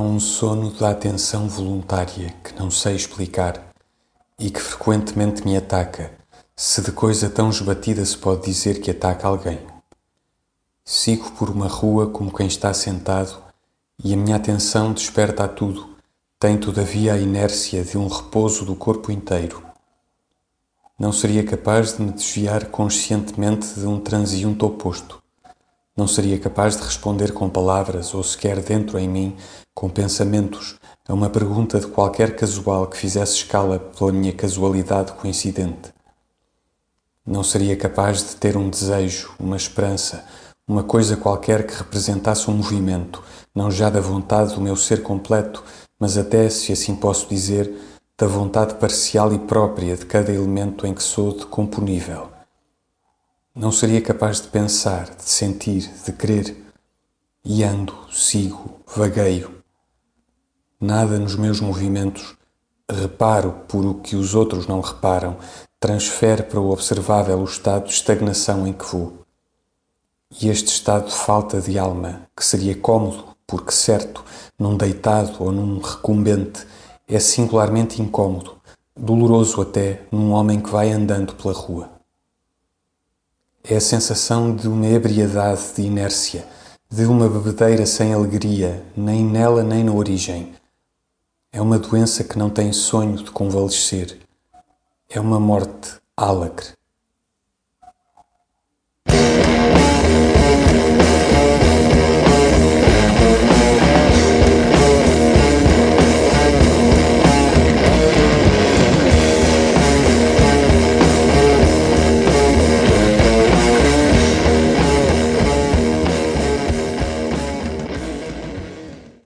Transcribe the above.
um sono da atenção voluntária que não sei explicar e que frequentemente me ataca, se de coisa tão esbatida se pode dizer que ataca alguém. Sigo por uma rua como quem está sentado e a minha atenção desperta a tudo, tem todavia a inércia de um repouso do corpo inteiro. Não seria capaz de me desviar conscientemente de um transiunte oposto não seria capaz de responder com palavras ou sequer dentro em mim, com pensamentos, a uma pergunta de qualquer casual que fizesse escala pela minha casualidade coincidente. Não seria capaz de ter um desejo, uma esperança, uma coisa qualquer que representasse um movimento, não já da vontade do meu ser completo, mas até, se assim posso dizer, da vontade parcial e própria de cada elemento em que sou decomponível. Não seria capaz de pensar, de sentir, de querer. E ando, sigo, vagueio. Nada nos meus movimentos reparo por o que os outros não reparam, transfere para o observável o estado de estagnação em que vou. E este estado de falta de alma, que seria cômodo, porque certo, num deitado ou num recumbente, é singularmente incômodo, doloroso até num homem que vai andando pela rua. É a sensação de uma ebriedade de inércia, de uma bebedeira sem alegria, nem nela nem na origem. É uma doença que não tem sonho de convalescer. É uma morte álacre.